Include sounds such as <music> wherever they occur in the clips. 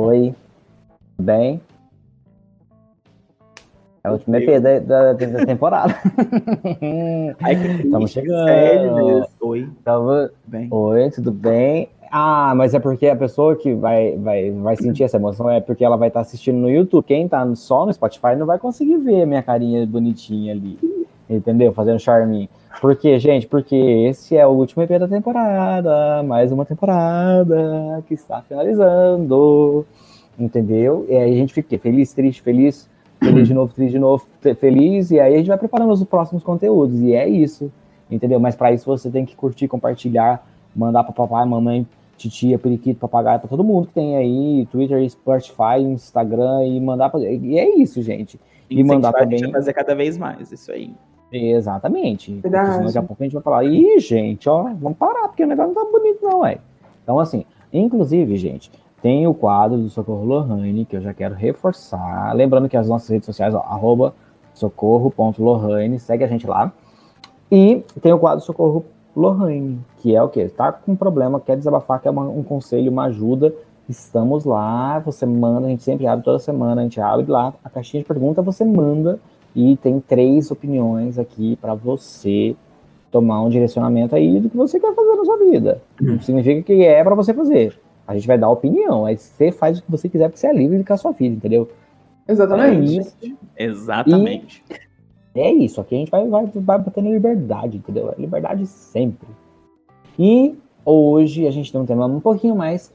Oi. Bem? É o último EP da, da, da temporada. <laughs> Estamos chegando. Oi. Tava... Bem. Oi, tudo bem? Ah, mas é porque a pessoa que vai, vai, vai sentir essa emoção é porque ela vai estar assistindo no YouTube. Quem tá só no Spotify não vai conseguir ver a minha carinha bonitinha ali. Entendeu? Fazendo charminho. Por quê, gente? Porque esse é o último EP da temporada. Mais uma temporada que está finalizando. Entendeu? E aí a gente fica feliz, triste, feliz, feliz de novo, triste de novo, feliz. E aí a gente vai preparando os próximos conteúdos. E é isso. Entendeu? Mas para isso você tem que curtir, compartilhar, mandar para papai, mamãe, titia, periquito, papagaio, para todo mundo que tem aí, Twitter, Spotify, Instagram e mandar pra... E é isso, gente. E mandar também. A gente vai fazer cada vez mais, isso aí. Exatamente. Daqui a pouco a gente vai falar, ih, gente, ó, vamos parar, porque o negócio não tá bonito, não, é. Então, assim, inclusive, gente, tem o quadro do Socorro Lohane, que eu já quero reforçar. Lembrando que as nossas redes sociais, ó, arroba socorro.lohane, segue a gente lá. E tem o quadro Socorro Lohane, que é o quê? Tá com um problema, quer desabafar, quer uma, um conselho, uma ajuda, estamos lá, você manda, a gente sempre abre toda semana, a gente abre lá a caixinha de pergunta, você manda e tem três opiniões aqui para você tomar um direcionamento aí do que você quer fazer na sua vida. Não uhum. significa que é para você fazer. A gente vai dar opinião, aí você faz o que você quiser porque você é livre de ficar a sua vida, entendeu? Exatamente. É Exatamente. E é isso, aqui a gente vai, vai, vai batendo liberdade, entendeu? Liberdade sempre. E hoje a gente tem um tema um pouquinho mais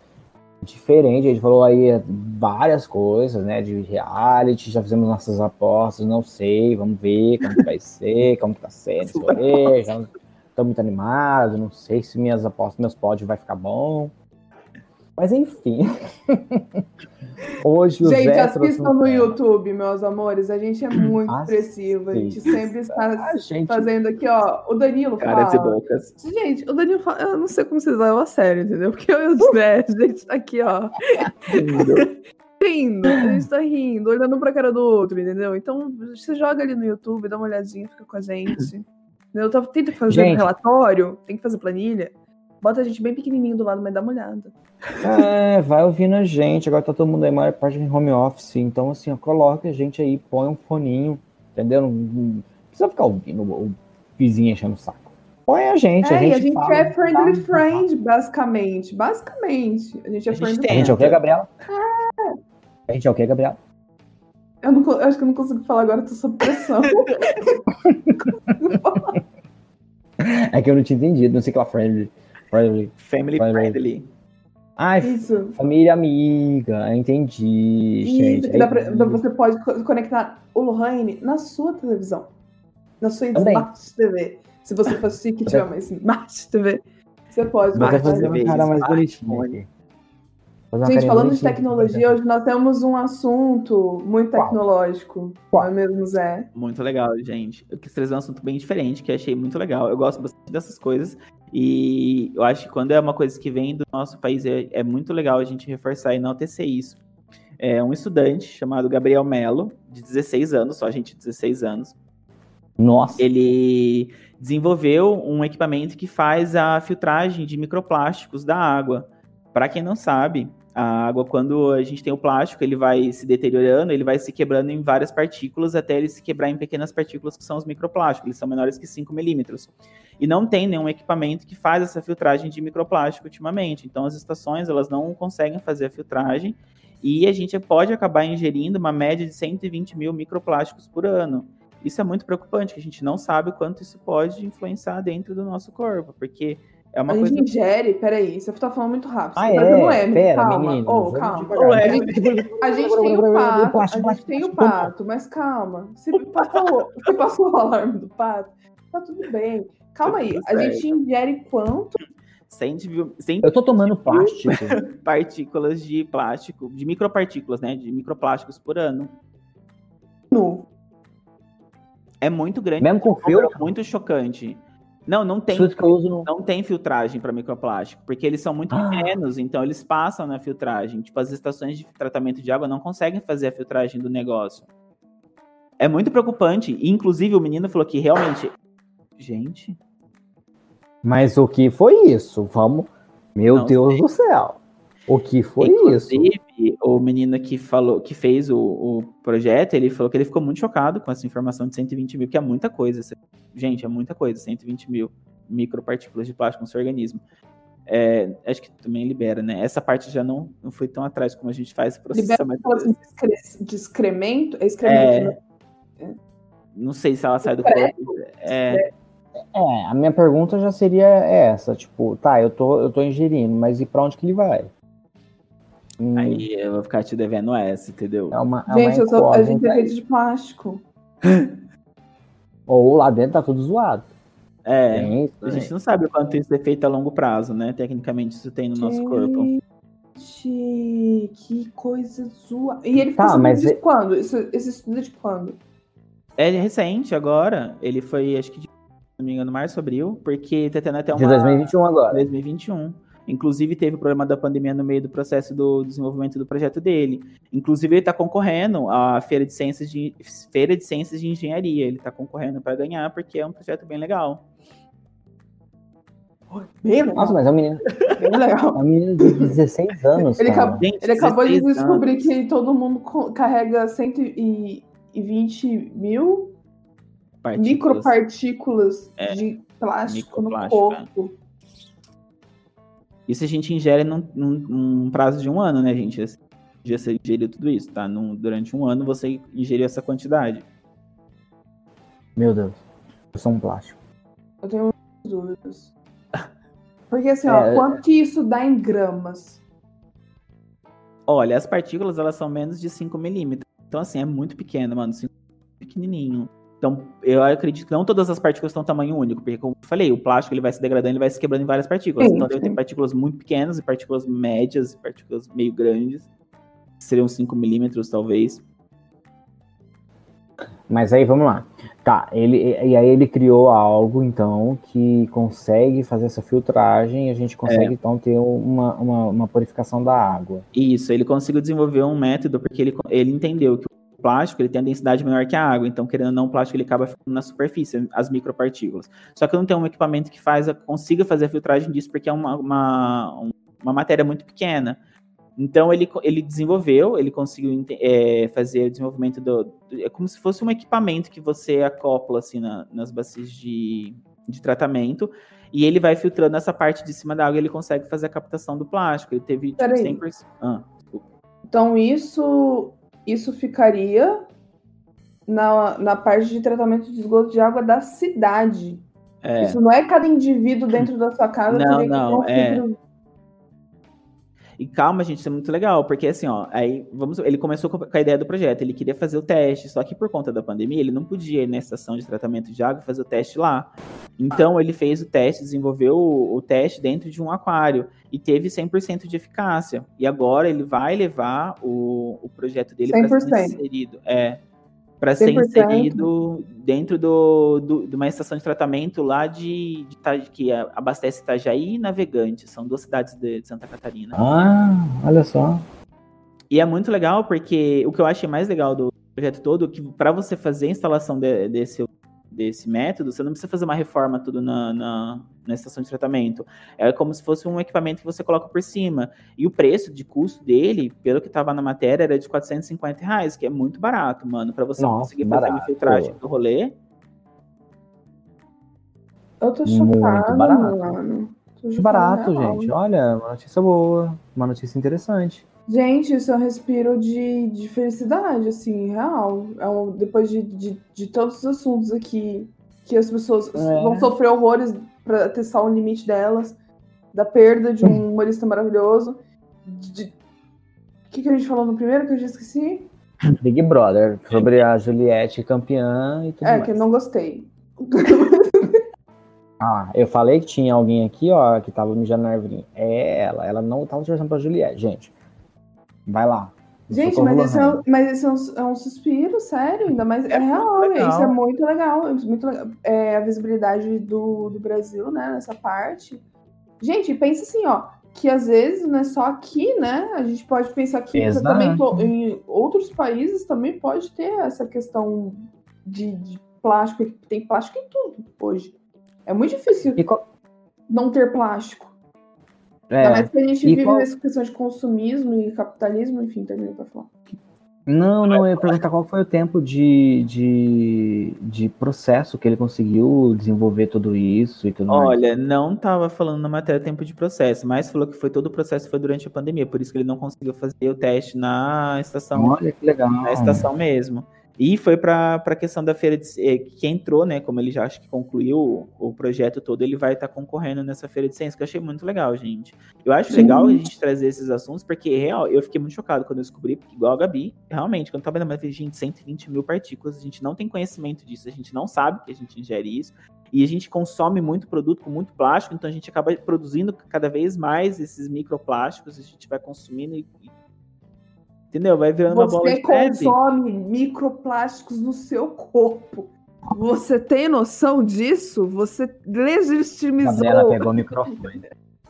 diferente. A gente falou aí várias coisas, né? De reality, já fizemos nossas apostas, não sei, vamos ver como que vai <laughs> ser, como que tá sendo, já tô muito animado, não sei se minhas apostas, meus pódios vai ficar bom. Mas enfim. <laughs> Hoje Gente, assistam no YouTube, meus amores. A gente é muito expressivo. A gente sempre está gente... fazendo aqui, ó. O Danilo Caras fala. e bocas. Gente, o Danilo fala. Eu não sei como vocês levam a sério, entendeu? Porque eu e o Zé, a gente tá aqui, ó. <laughs> rindo, a gente tá rindo, olhando pra cara do outro, entendeu? Então, você joga ali no YouTube, dá uma olhadinha, fica com a gente. <laughs> Eu tenta fazer gente. um relatório, tem que fazer planilha. Bota a gente bem pequenininho do lado, mas dá uma olhada. É, vai ouvindo a gente. Agora tá todo mundo aí, maior parte em home office. Então, assim, ó, coloca a gente aí, põe um foninho, entendeu? Não, não precisa ficar ouvindo o vizinho enchendo o saco. Põe a gente. É, a gente, a gente fala, é friendly tá, friend, basicamente. Basicamente. A gente é a friendly friend. A gente é o que, Gabriela? É. A gente é o que, Gabriela? Eu, não, eu acho que eu não consigo falar agora, eu tô sob pressão. <laughs> é que eu não tinha entendido, não sei que ela friendly. Friendly. Family friendly. Ah, Isso. família amiga, entendi, Isso, gente. Dá pra, você pode conectar o Lohane na sua televisão. Na sua Também. Smart TV. Se você for chique e tiver uma Smart TV, você pode. Fazer uma cara mais bonitinha Gente, falando de tecnologia, hoje nós temos um assunto muito tecnológico. Qual? Não é mesmo, Zé? Muito legal, gente. Eu quis trazer um assunto bem diferente, que achei muito legal. Eu gosto bastante dessas coisas. E eu acho que quando é uma coisa que vem do nosso país, é, é muito legal a gente reforçar e enaltecer isso. É um estudante chamado Gabriel Melo, de 16 anos, só a gente 16 anos. Nossa. Ele desenvolveu um equipamento que faz a filtragem de microplásticos da água. Para quem não sabe, a água, quando a gente tem o plástico, ele vai se deteriorando, ele vai se quebrando em várias partículas até ele se quebrar em pequenas partículas que são os microplásticos. Eles são menores que 5 milímetros. E não tem nenhum equipamento que faz essa filtragem de microplástico ultimamente. Então as estações elas não conseguem fazer a filtragem e a gente pode acabar ingerindo uma média de 120 mil microplásticos por ano. Isso é muito preocupante, que a gente não sabe quanto isso pode influenciar dentro do nosso corpo, porque é uma a coisa... gente ingere, peraí, você tá falando muito rápido. Ah, é? Não é, Pera, calma. Menino, oh, calma. Oh, é. A gente, a gente tem o <laughs> pato, a gente tem o pato, mas calma. Se passou, se passou o alarme do pato, tá tudo bem. Calma aí, a gente ingere quanto? 100, 100 Eu tô tomando plástico. <laughs> partículas de plástico, de micropartículas, né? De microplásticos por ano. No. É muito grande. Mesmo com filtro? Muito chocante. Não, não tem. No... Não tem filtragem para microplástico, porque eles são muito ah. pequenos, então eles passam na filtragem. Tipo, as estações de tratamento de água não conseguem fazer a filtragem do negócio. É muito preocupante. Inclusive, o menino falou que realmente. Gente. Mas o que foi isso? Vamos. Meu não Deus sei. do céu. O que foi Inclusive, isso? o menino que falou, que fez o, o, projeto, ele falou que ele ficou muito chocado com essa informação de 120 mil, que é muita coisa. Gente, é muita coisa, 120 mil micropartículas de plástico no seu organismo. É, acho que também libera, né? Essa parte já não, não foi tão atrás como a gente faz o processamento. Libera de excremento? É excremento, é, né? Não sei se ela sai do corpo. É, é, a minha pergunta já seria essa, tipo, tá, eu tô, eu tô ingerindo, mas e pra onde que ele vai? Hum. Aí eu vou ficar te devendo essa, entendeu? É uma, é gente, uma sou, a gente é feito de plástico. <gasps> Ou lá dentro tá tudo zoado. É, isso, a gente não sabe o quanto isso é feito a longo prazo, né? Tecnicamente isso tem no nosso gente, corpo. Que coisa zoada. E ele ficou tá, mas de é... quando? Isso, esse estudo é de quando? É recente, agora. Ele foi, acho que, de, se não me engano, março, abril, porque tá tendo até uma... De 2021 agora. 2021. Inclusive, teve o problema da pandemia no meio do processo do desenvolvimento do projeto dele. Inclusive, ele está concorrendo à Feira de Ciências de, Feira de, Ciências de Engenharia. Ele está concorrendo para ganhar, porque é um projeto bem legal. Bem legal. Nossa, mas é um menino. Bem legal. É um menino de 16 anos. Ele, acabou, ele acabou de descobrir anos. que todo mundo carrega 120 mil Partículas. micropartículas é, de plástico no corpo. É. Isso a gente ingere num, num, num prazo de um ano, né, gente? Já você ingeriu tudo isso, tá? Num, durante um ano você ingeriu essa quantidade. Meu Deus, eu sou um plástico. Eu tenho dúvidas. <laughs> Porque assim, ó, é... quanto que isso dá em gramas? Olha, as partículas elas são menos de 5 milímetros. Então, assim, é muito pequeno, mano. 5 pequenininho. Então, eu acredito que não todas as partículas estão tamanho único, porque, como eu falei, o plástico ele vai se degradando, ele vai se quebrando em várias partículas. Sim, então, sim. tem partículas muito pequenas, e partículas médias, e partículas meio grandes. Seriam 5 milímetros, talvez. Mas aí, vamos lá. Tá, ele, e aí ele criou algo, então, que consegue fazer essa filtragem e a gente consegue, é. então, ter uma, uma, uma, purificação da água. Isso, ele conseguiu desenvolver um método, porque ele, ele entendeu que plástico ele tem a densidade menor que a água, então querendo ou não, o plástico ele acaba ficando na superfície, as micropartículas. Só que não tem um equipamento que faz consiga fazer a filtragem disso, porque é uma, uma, uma matéria muito pequena. Então ele, ele desenvolveu, ele conseguiu é, fazer o desenvolvimento do, do, É como se fosse um equipamento que você acopla assim na, nas bacias de, de tratamento. E ele vai filtrando essa parte de cima da água e ele consegue fazer a captação do plástico. Ele teve tipo, 100%. Ah, então isso isso ficaria na, na parte de tratamento de esgoto de água da cidade. É. Isso não é cada indivíduo dentro da sua casa. Não, não, é. E calma, gente, isso é muito legal, porque assim, ó, aí vamos, ele começou com a ideia do projeto, ele queria fazer o teste, só que por conta da pandemia, ele não podia ir na estação de tratamento de água fazer o teste lá. Então ele fez o teste, desenvolveu o, o teste dentro de um aquário e teve 100% de eficácia. E agora ele vai levar o, o projeto dele para ser inserido. É, para ser inserido dentro do, do, de uma estação de tratamento lá de, de que abastece Itajaí e Navegante, são duas cidades de, de Santa Catarina. Ah, olha só. E é muito legal porque o que eu achei mais legal do projeto todo, que para você fazer a instalação de, desse desse método, você não precisa fazer uma reforma tudo na, na, na, estação de tratamento. É como se fosse um equipamento que você coloca por cima. E o preço de custo dele, pelo que estava na matéria, era de 450 reais, que é muito barato, mano, para você Nossa, conseguir fazer uma filtragem do rolê. Eu tô chocada, muito barato. mano. Tô barato, gente. Olha, uma notícia boa, uma notícia interessante. Gente, isso é um respiro de, de felicidade, assim, real. É um, depois de, de, de, todos os assuntos aqui que as pessoas é. vão sofrer horrores para testar o limite delas, da perda de um humorista maravilhoso. O que, que a gente falou no primeiro que eu já esqueci? Big Brother, sobre a Juliette campeã e tudo é, mais. que eu não gostei. <laughs> ah, eu falei que tinha alguém aqui, ó, que tava mijando na árvore. É ela, ela não tava torcendo pra Juliette, gente. Vai lá. Gente, mas esse, é, mas esse é, um, é um suspiro, sério, ainda mais. É, é real, isso é muito legal. É muito legal. É a visibilidade do, do Brasil, né, nessa parte. Gente, pensa assim, ó, que às vezes não é só aqui, né? A gente pode pensar que também em outros países também pode ter essa questão de, de plástico. Tem plástico em tudo hoje. É muito difícil qual... não ter plástico. É. Mas que a gente e vive qual... nessa questão de consumismo e capitalismo, enfim, terminei para falar. Não, não, eu ia perguntar qual foi o tempo de, de, de processo que ele conseguiu desenvolver tudo isso e tudo Olha, mais. não estava falando na matéria tempo de processo, mas falou que foi todo o processo foi durante a pandemia, por isso que ele não conseguiu fazer o teste na estação. Olha que legal. Na estação mesmo. E foi para a questão da feira de, eh, que entrou, né? Como ele já acho que concluiu o, o projeto todo, ele vai estar tá concorrendo nessa feira de ciência, que eu achei muito legal, gente. Eu acho Sim. legal a gente trazer esses assuntos, porque real, eu fiquei muito chocado quando eu descobri, porque igual a Gabi, realmente, quando eu tava vendo mais gente, 120 mil partículas, a gente não tem conhecimento disso, a gente não sabe que a gente ingere isso. E a gente consome muito produto com muito plástico, então a gente acaba produzindo cada vez mais esses microplásticos, a gente vai consumindo e, Entendeu? Vai virando Você uma bola de neve. Você consome microplásticos no seu corpo. Você tem noção disso? Você legitimizou. Gabriela pegou o microfone.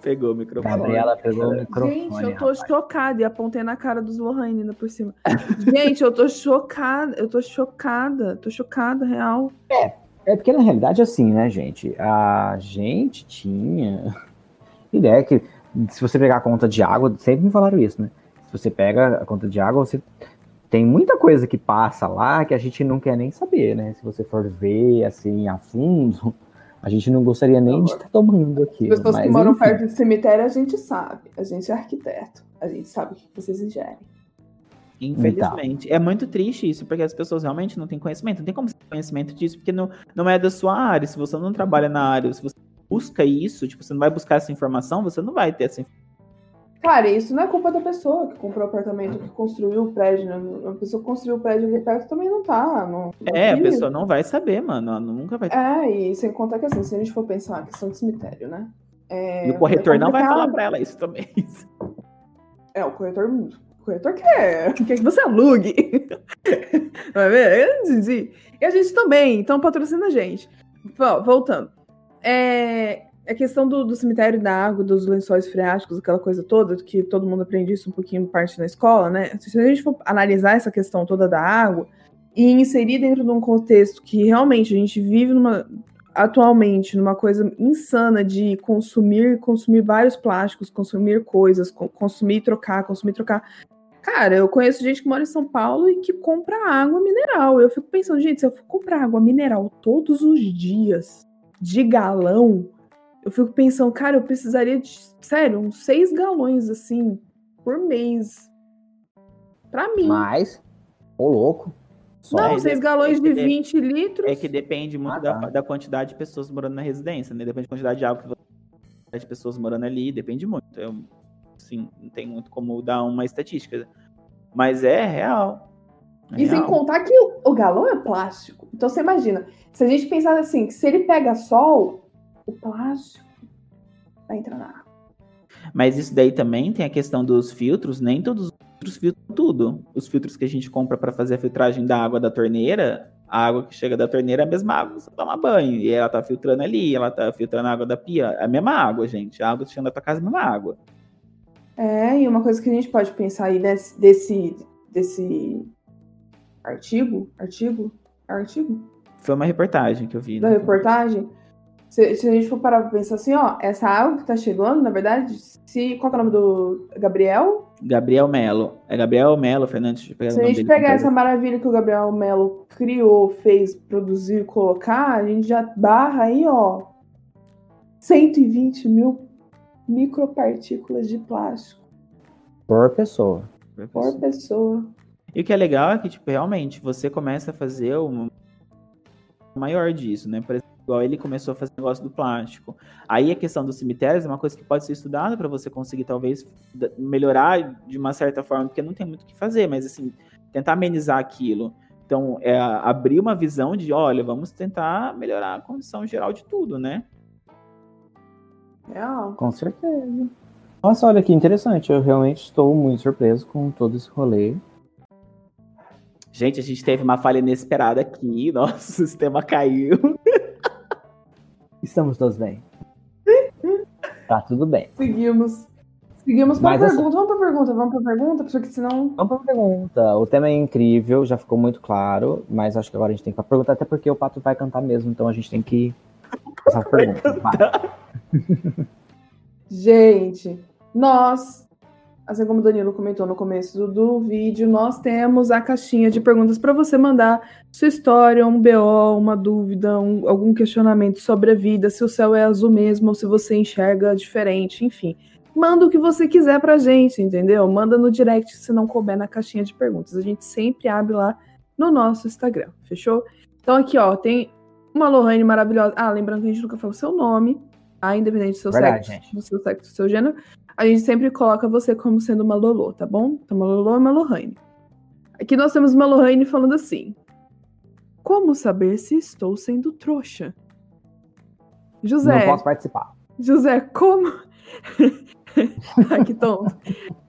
Pegou o microfone. Gabriela pegou o microfone. Gente, eu tô rapaz. chocada. E apontei na cara dos Lohane ainda por cima. Gente, eu tô chocada. Eu tô chocada. Tô chocada, real. É, é porque na realidade, assim, né, gente? A gente tinha <laughs> ideia que se você pegar a conta de água, sempre me falaram isso, né? Você pega a conta de água, você tem muita coisa que passa lá que a gente não quer nem saber, né? Se você for ver assim a fundo, a gente não gostaria nem não, de estar tá tomando aqui. As pessoas mas, que moram enfim. perto do cemitério, a gente sabe. A gente é arquiteto. A gente sabe o que vocês ingerem. Infelizmente. Então. É muito triste isso, porque as pessoas realmente não têm conhecimento. Não tem como ter conhecimento disso, porque não, não é da sua área. Se você não trabalha na área, se você busca isso, tipo, você não vai buscar essa informação, você não vai ter essa informação Cara, isso não é culpa da pessoa que comprou o apartamento, que construiu o prédio. Né? A pessoa que construiu o prédio ali perto também não tá. Não, não é, a pessoa não vai saber, mano. Ela nunca vai. É, e sem contar que assim, se a gente for pensar a questão de cemitério, né? É, e o corretor é não vai falar pra ela isso também. É, o corretor. O corretor quer, quer <laughs> que você alugue. <laughs> Vai ver? E a gente também, então patrocina a gente. Voltando. É, a questão do, do, cemitério da água, dos lençóis freáticos, aquela coisa toda, que todo mundo aprende isso um pouquinho parte na escola, né? Se a gente for analisar essa questão toda da água e inserir dentro de um contexto que realmente a gente vive numa, atualmente numa coisa insana de consumir, consumir vários plásticos, consumir coisas, consumir e trocar, consumir e trocar. Cara, eu conheço gente que mora em São Paulo e que compra água mineral. Eu fico pensando, gente, se eu for comprar água mineral todos os dias, de galão, eu fico pensando, cara, eu precisaria de, sério, uns seis galões, assim, por mês. Pra mim. Mais? Ô, louco. Só não, seis galões de 20 litros. É que depende muito ah, da, tá. da, quantidade de pessoas morando na residência, né? Depende da quantidade de água que você de pessoas morando ali, depende muito. Eu, assim, não tem muito como dar uma estatística. Mas é real. É e real. sem contar que o, o galão é plástico. Então você imagina, se a gente pensar assim, que se ele pega sol, o plástico vai entrar na água. Mas isso daí também tem a questão dos filtros, nem todos os filtros filtram tudo. Os filtros que a gente compra para fazer a filtragem da água da torneira, a água que chega da torneira é a mesma água que você toma banho. E ela tá filtrando ali, ela tá filtrando a água da pia. É a mesma água, gente. A água que chega da tua casa é a mesma água. É, e uma coisa que a gente pode pensar aí desse, desse, desse artigo, artigo, artigo? Foi uma reportagem que eu vi. Da né? reportagem? Se, se, a gente for parar pra pensar assim, ó, essa água que tá chegando, na verdade, se. Qual é o nome do. Gabriel? Gabriel Melo. É Gabriel Melo, Fernandes. Se a gente pegar essa maravilha que o Gabriel Melo criou, fez, produziu colocar, a gente já barra aí, ó. 120 mil micropartículas de plástico. Por pessoa. Por pessoa. Por pessoa. E o que é legal é que, tipo, realmente, você começa a fazer uma maior disso, né? Por exemplo, Igual ele começou a fazer negócio do plástico. Aí a questão dos cemitérios é uma coisa que pode ser estudada para você conseguir talvez melhorar de uma certa forma, porque não tem muito o que fazer, mas assim, tentar amenizar aquilo. Então, é abrir uma visão de, olha, vamos tentar melhorar a condição geral de tudo, né? É. Com certeza. Nossa, olha que interessante. Eu realmente estou muito surpreso com todo esse rolê. Gente, a gente teve uma falha inesperada aqui. <laughs> Nosso sistema caiu. Estamos todos bem. <laughs> tá tudo bem. Seguimos. Seguimos para pergunta. Essa... Vamos para pergunta, vamos para pergunta, porque senão. Vamos para pergunta. O tema é incrível, já ficou muito claro, mas acho que agora a gente tem que ir pergunta, até porque o Pato vai cantar mesmo, então a gente tem que passar a <laughs> pergunta. Gente, nós, assim como o Danilo comentou no começo do, do vídeo, nós temos a caixinha de perguntas para você mandar sua história, um BO, uma dúvida, um, algum questionamento sobre a vida, se o céu é azul mesmo ou se você enxerga diferente, enfim. Manda o que você quiser pra gente, entendeu? Manda no direct se não couber na caixinha de perguntas. A gente sempre abre lá no nosso Instagram, fechou? Então aqui, ó, tem uma Lohane maravilhosa. Ah, lembrando que a gente nunca falou seu nome, tá? Independente do seu Verdade, sexo, do seu sexo, do seu gênero. A gente sempre coloca você como sendo uma Lolo, tá bom? Então, uma Lolo é uma Lohane. Aqui nós temos uma Lohane falando assim. Como saber se estou sendo trouxa? José. Não posso participar. José, como. <laughs> ah, que tonto.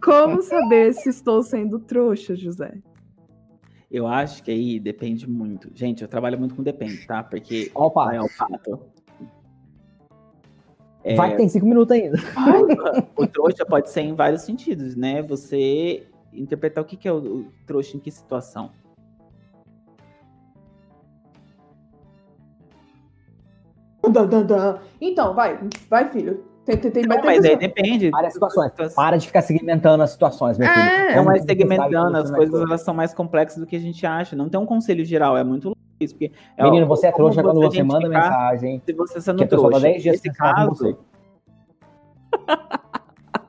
Como saber se estou sendo trouxa, José? Eu acho que aí depende muito. Gente, eu trabalho muito com depende, tá? Porque. Opa! É o pato. É... Vai que tem cinco minutos ainda. o trouxa pode ser em vários sentidos, né? Você interpretar o que, que é o, o trouxa em que situação. Então, vai, vai, filho. Tem, tem, tem, não, mas aí depende. Várias situações. Para de ficar segmentando as situações, meu filho. É, não é segmentando, as coisas elas são mais complexas do que a gente acha. Não tem um conselho geral, é muito isso. Porque, é Menino, você é trouxa quando você manda mensagem. Se você sendo trouxa. 10 dias Nesse caso...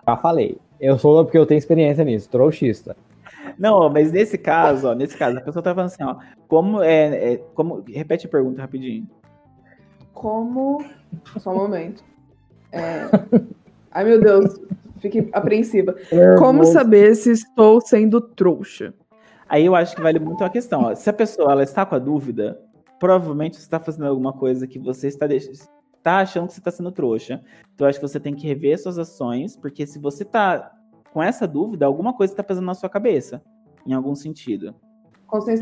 Já falei. Eu sou porque eu tenho experiência nisso, trouxista. Não, mas nesse caso, ó, nesse caso, a pessoa tá falando assim, ó, como é, é como repete a pergunta rapidinho. Como só um momento. É... Ai, meu Deus, fiquei apreensiva. Como saber se estou sendo trouxa? Aí eu acho que vale muito a questão. Ó. Se a pessoa ela está com a dúvida, provavelmente você está fazendo alguma coisa que você está, está achando que você está sendo trouxa. Então eu acho que você tem que rever suas ações, porque se você está com essa dúvida, alguma coisa está pesando na sua cabeça, em algum sentido.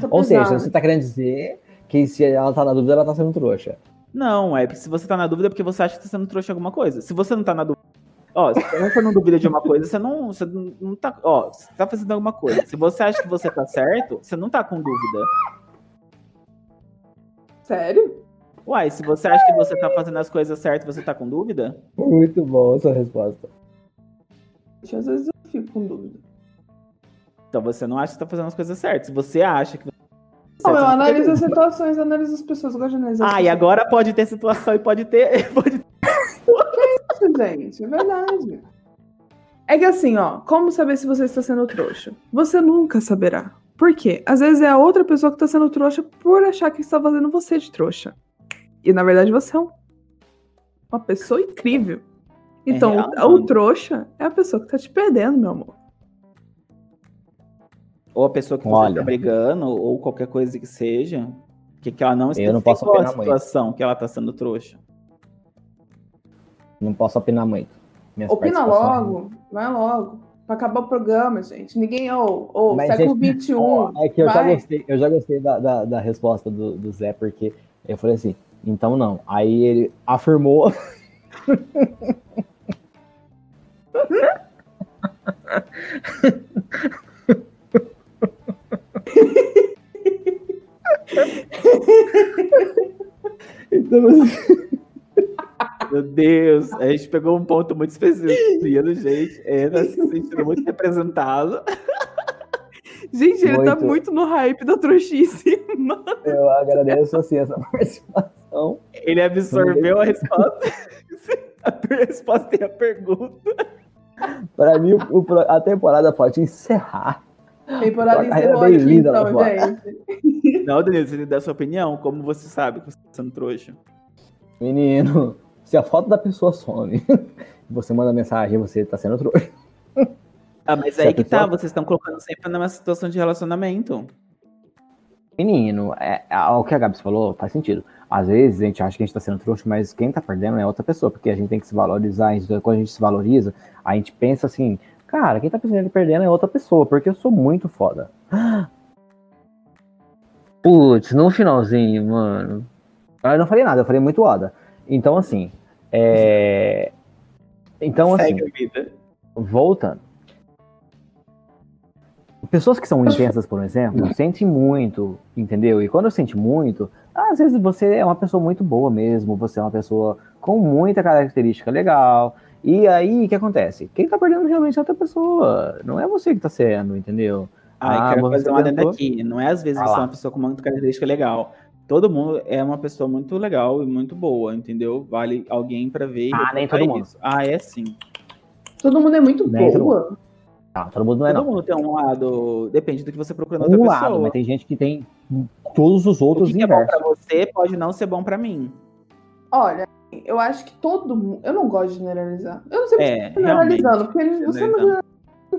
Ou seja, você está querendo dizer que se ela está na dúvida, ela está sendo trouxa. Não, é se você tá na dúvida é porque você acha que tá sendo trouxa alguma coisa. Se você não tá na dúvida. Ó, se você não dúvida de uma coisa, você não, você não tá. Ó, você tá fazendo alguma coisa. Se você acha que você tá certo, você não tá com dúvida. Sério? Uai, se você acha que você tá fazendo as coisas certas, você tá com dúvida? Muito bom essa resposta. Às vezes eu fico com dúvida. Então você não acha que tá fazendo as coisas certas. Se você acha que não, eu analiso as situações, analiso as pessoas, eu gosto de analisar. Ah, e agora pode ter situação e pode ter. <laughs> Pode... é isso, gente? É verdade. É que assim, ó, como saber se você está sendo trouxa? Você nunca saberá. Por quê? Às vezes é a outra pessoa que está sendo trouxa por achar que está fazendo você de trouxa. E na verdade você é um, uma pessoa incrível. Então, é o, o trouxa é a pessoa que está te perdendo, meu amor. Ou a pessoa que você está brigando, ou qualquer coisa que seja, que, que ela não eu não posso a situação muito. que ela está sendo trouxa. Não posso opinar muito. Minhas Opina logo, vai logo. Pra acabar o programa, gente. Ninguém, ou, oh, oh, século XXI. é que eu já gostei, eu já gostei da, da, da resposta do, do Zé, porque eu falei assim, então não. Aí ele afirmou. <laughs> então, assim... Meu Deus, a gente pegou um ponto muito específico, gente. É, tá se sentindo muito representado. Gente, ele tá muito. tá muito no hype da trouxice, <laughs> mano. Eu agradeço, assim, essa participação. Ele absorveu a resposta. <laughs> a resposta e a pergunta. Para mim, o, a temporada pode encerrar. Temporada encerrou aqui, linda, então, gente. Não, Danilo, você dá sua opinião? Como você sabe que você está sendo trouxa? Menino, se a foto da pessoa some, <laughs> você manda mensagem, você está sendo trouxa. Ah, mas aí que tá, vocês estão colocando sempre numa situação de relacionamento. Menino, é, é, o que a Gabs falou faz sentido. Às vezes a gente acha que a gente tá sendo trouxa, mas quem tá perdendo é outra pessoa, porque a gente tem que se valorizar. Quando a gente se valoriza, a gente pensa assim, Cara, quem tá perdendo é outra pessoa, porque eu sou muito foda. <gasps> Putz, no finalzinho, mano. Eu não falei nada, eu falei muito foda. Então, assim. É... Então, assim. Voltando. Pessoas que são intensas, por exemplo, sentem muito, entendeu? E quando sente muito, às vezes você é uma pessoa muito boa mesmo, você é uma pessoa com muita característica legal, E aí, o que acontece? Quem tá perdendo realmente é outra pessoa. Não é você que tá sendo, entendeu? Ai, ah, quero fazer uma dentro aqui. Não é às vezes ah, você é uma pessoa com uma característica legal. Todo mundo é uma pessoa muito legal e muito boa, entendeu? Vale alguém para ver. Ah, nem todo mundo. Isso. Ah, é sim. Todo mundo é muito nem boa. Não, todo mundo não é Todo não. mundo tem um lado. Depende do que você procura na um outra lado, pessoa. mas tem gente que tem todos os outros o que, que é bom pra você pode não ser bom para mim. Olha, eu acho que todo mundo. Eu não gosto de generalizar. Eu não sei é, generalizando, porque você não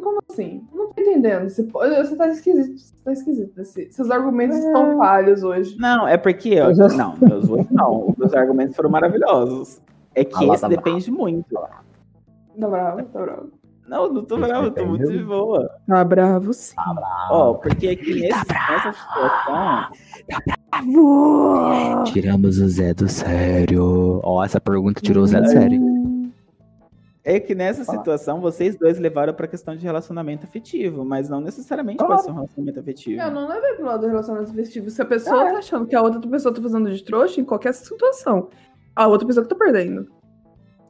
como assim? Não tô entendendo. Você, você tá esquisito. Você tá esquisito. seus argumentos é... estão falhos hoje. Não, é porque. Eu, não, meus hoje não. Meus argumentos foram maravilhosos. É que ah, esse tá depende bravo. muito. Tá bravo, tá bravo. Não, não tô bravo, tô muito de boa. Tá bravo, sim. Tá bravo. Ó, oh, porque aqui nesse, tá nessa situação. Tá bravo! Tiramos o Zé do sério. Ó, oh, essa pergunta tirou o Zé do sério. É que nessa situação vocês dois levaram pra questão de relacionamento afetivo, mas não necessariamente claro. ser um relacionamento afetivo. Eu não levei pro lado do relacionamento afetivo. Se a pessoa é. tá achando que a outra pessoa tá fazendo de trouxa em qualquer situação, a outra pessoa que tá perdendo.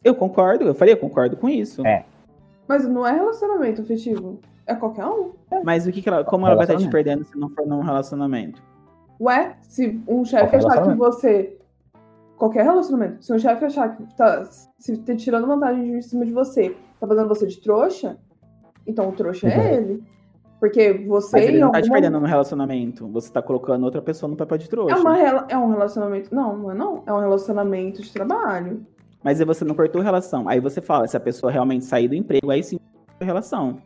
Eu concordo, eu falei, eu concordo com isso. É. Mas não é relacionamento afetivo. É qualquer um. Mas o que, que ela, como ela vai estar te perdendo se não for num relacionamento? Ué, se um chefe achar que você. Qualquer relacionamento. Se um chefe achar que tá se tá tirando vantagem em cima de você, tá fazendo você de trouxa, então o trouxa é uhum. é ele. Porque você. Mas ele não tá te perdendo no relacionamento. Você tá colocando outra pessoa no papel de trouxa. É, uma, é um relacionamento. Não, não é não. É um relacionamento de trabalho. Mas aí você não cortou a relação. Aí você fala, se a pessoa realmente sair do emprego, aí sim a relação.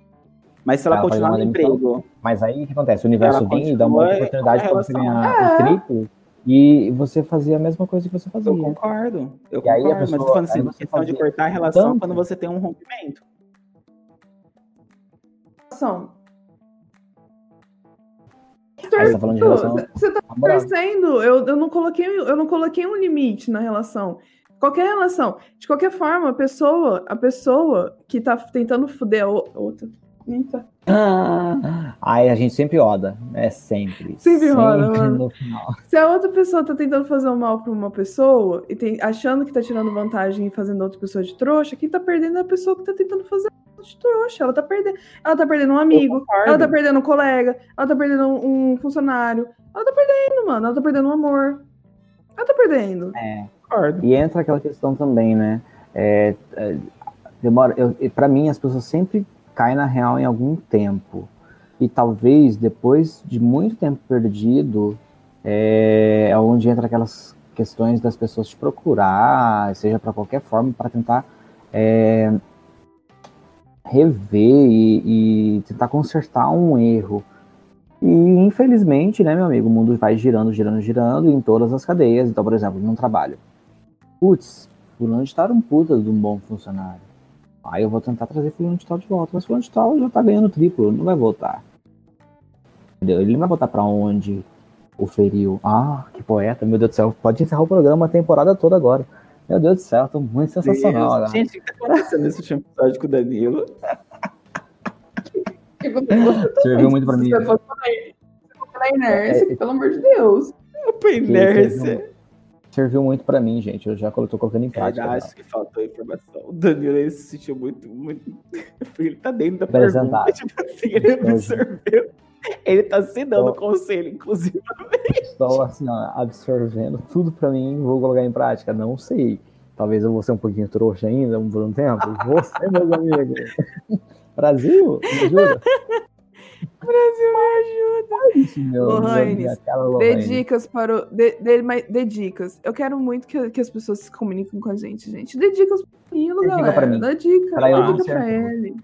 Mas se ela, ela continuar no emprego. Mas aí o que acontece? O universo vem e dá uma oportunidade para você ganhar é. um triplo e você fazia a mesma coisa que você fazia. Eu concordo. Eu e concordo. Aí a pessoa, mas eu falando assim, questão fazia... de cortar a relação Tanto. quando você tem um rompimento. Relação. Aí tá falando de relação. Você tá torcendo. Eu, eu, não coloquei, eu não coloquei um limite na relação. Qualquer relação. De qualquer forma, a pessoa, a pessoa que tá tentando fuder a outra. Eita. Ah, aí a gente sempre roda, né? Sempre. Sempre, sempre roda, no final. Se a outra pessoa tá tentando fazer um mal pra uma pessoa e tem, achando que tá tirando vantagem e fazendo outra pessoa de trouxa, quem tá perdendo é a pessoa que tá tentando fazer de trouxa. Ela tá perdendo. Ela tá perdendo um amigo, ela tá perdendo um colega, ela tá perdendo um funcionário. Ela tá perdendo, mano. Ela tá perdendo um amor. Ela tá perdendo. É. Concordo. E entra aquela questão também, né? É, é, demora, eu, para mim, as pessoas sempre caem na real em algum tempo. E talvez depois de muito tempo perdido, é, é onde entra aquelas questões das pessoas te procurar, seja para qualquer forma, para tentar é, rever e, e tentar consertar um erro. E infelizmente, né, meu amigo, o mundo vai girando, girando, girando em todas as cadeias. Então, por exemplo, num trabalho putz, fulano de tal um puta de um bom funcionário. Aí eu vou tentar trazer fulano de tal de volta, mas fulano de tal já tá ganhando triplo, não vai voltar. Entendeu? Ele não vai voltar pra onde o feriu. Ah, que poeta, meu Deus do céu, pode encerrar o programa a temporada toda agora. Meu Deus do céu, tô muito sensacional. Deus. Gente, o que tá acontecendo nesse episódio com o Danilo? <laughs> Serviu muito pra mim. Você foi na inércia, é, pelo amor de Deus. Pra inércia serviu muito para mim, gente. Eu já tô colocando em prática. Eu acho que faltou informação. O Danilo ele se sentiu muito, muito. <laughs> Ele tá dentro da pergunta. Tipo assim, ele absorveu. Ele tá se dando Estou... conselho, inclusive. Estou assim, ó, absorvendo tudo para mim. Vou colocar em prática. Não sei. Talvez eu vou ser um pouquinho trouxa ainda por um tempo. Você, meus amigos. <laughs> Brasil, me ajuda. Brasil, me ajuda. Lohane, dê dicas para o. Dê, dê, dê, dicas. Eu quero muito que, que as pessoas se comuniquem com a gente, gente. Dê dicas pro dê galera. Dica pra mim. Dá dica. Pra dá dica pra ele.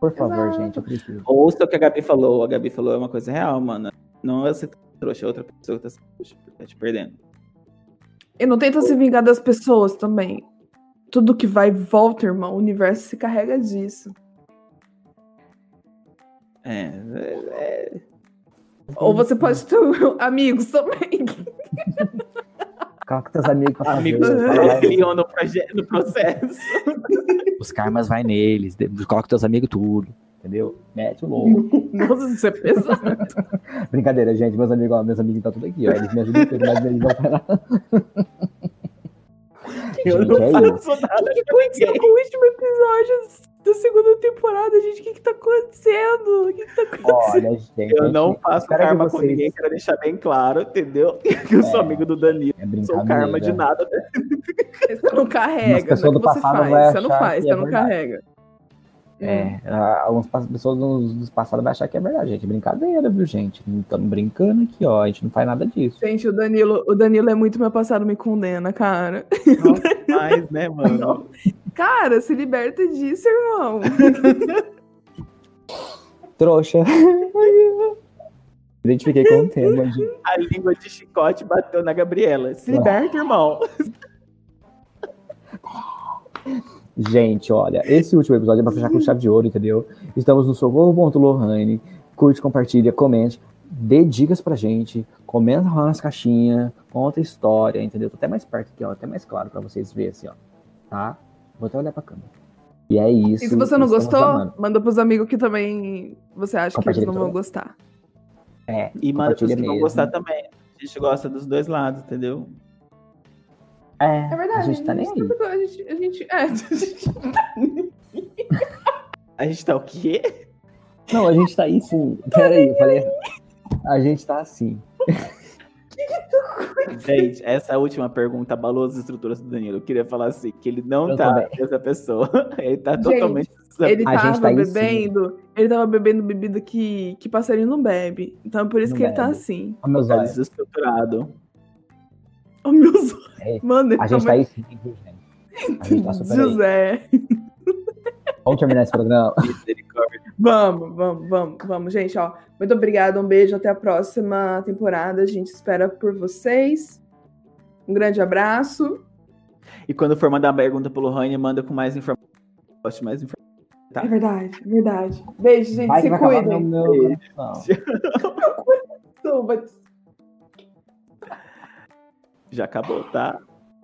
Por favor, Exato. gente, eu preciso. Ouça o que a Gabi falou. A Gabi falou é uma coisa real, mano. Não é você que trouxa, é outra pessoa que tá, tá te perdendo. E não tenta se vingar das pessoas também. Tudo que vai volta, irmão. O universo se carrega disso. É, é, é, Ou você pode ter <laughs> amigos também. Coloca teus amigos pra Amigos <laughs> criam no, no processo. <laughs> Os karmas vai neles. Coloca teus amigos tudo. Entendeu? Mete o louco. Nossa, isso é pesado. Brincadeira, gente. Meus amigos, ó, meus amigos estão tudo aqui, ó. Eles me ajudam tudo, mas eles vão falar. Eu gente, não é faço isso. nada. O que aconteceu com o último episódio da segunda temporada, gente? O que que tá acontecendo? O que que tá acontecendo? Olha, gente, eu não faço karma vocês... com ninguém, quero deixar bem claro, entendeu? <laughs> Que eu sou é, amigo do Danilo. É não sou karma de nada. Você não carrega, não é que você faz. Você não faz, você é não carrega. É, algumas pessoas dos passados vão achar que é verdade, gente. É brincadeira, viu, gente? Estamos brincando aqui, ó. A gente não faz nada disso. Gente, o Danilo, o Danilo é muito meu passado, me condena, cara. Não faz, né, mano? Cara, se liberta disso, irmão. <laughs> Trouxa. Identifiquei com o tema. Gente. A língua de chicote bateu na Gabriela. Se liberta, irmão. <laughs> Gente, olha, esse último episódio é pra fechar com chave de ouro, entendeu? Estamos no Socorro.lohane. Curte, compartilha, comente, dê dicas pra gente, comenta lá nas caixinhas, conta história, entendeu? Tô até mais perto aqui, ó, até mais claro pra vocês verem, assim, ó. Tá? Vou até olhar pra câmera. E é isso. E se você não gostou, amando. manda pros amigos que também você acha que eles não vão gostar. É, e manda pros que vão gostar também. A gente gosta dos dois lados, entendeu? É, é verdade. A gente tá nem aí. A gente, a gente, é, <laughs> a gente tá A gente tá o quê? Não, a gente tá aí sim. Pera aí, eu falei. A gente tá assim. <laughs> Gente, essa última pergunta abalou as estruturas do Danilo. Eu queria falar assim, que ele não eu tá essa pessoa. <laughs> Ele tá gente, totalmente. Ele tava tá bebendo. Ele tava bebendo bebida que, que passarinho não bebe. Então por isso não que bebe. ele tá assim. Olha meus olhos. Desestruturado. Olha meus olhos. É, Mano, a gente tá aí sim, viu, gente? A gente tá super José. Aí. Vamos terminar esse programa. <laughs> vamos, vamos, vamos, vamos, gente, ó. Muito obrigada, um beijo, até a próxima temporada. A gente espera por vocês. Um grande abraço. E quando for mandar uma pergunta pelo Raine, manda com mais informação. mais informação. Tá. É verdade, é verdade. Beijo, gente. Vai se cuidem. Meu... <laughs> Já acabou, tá?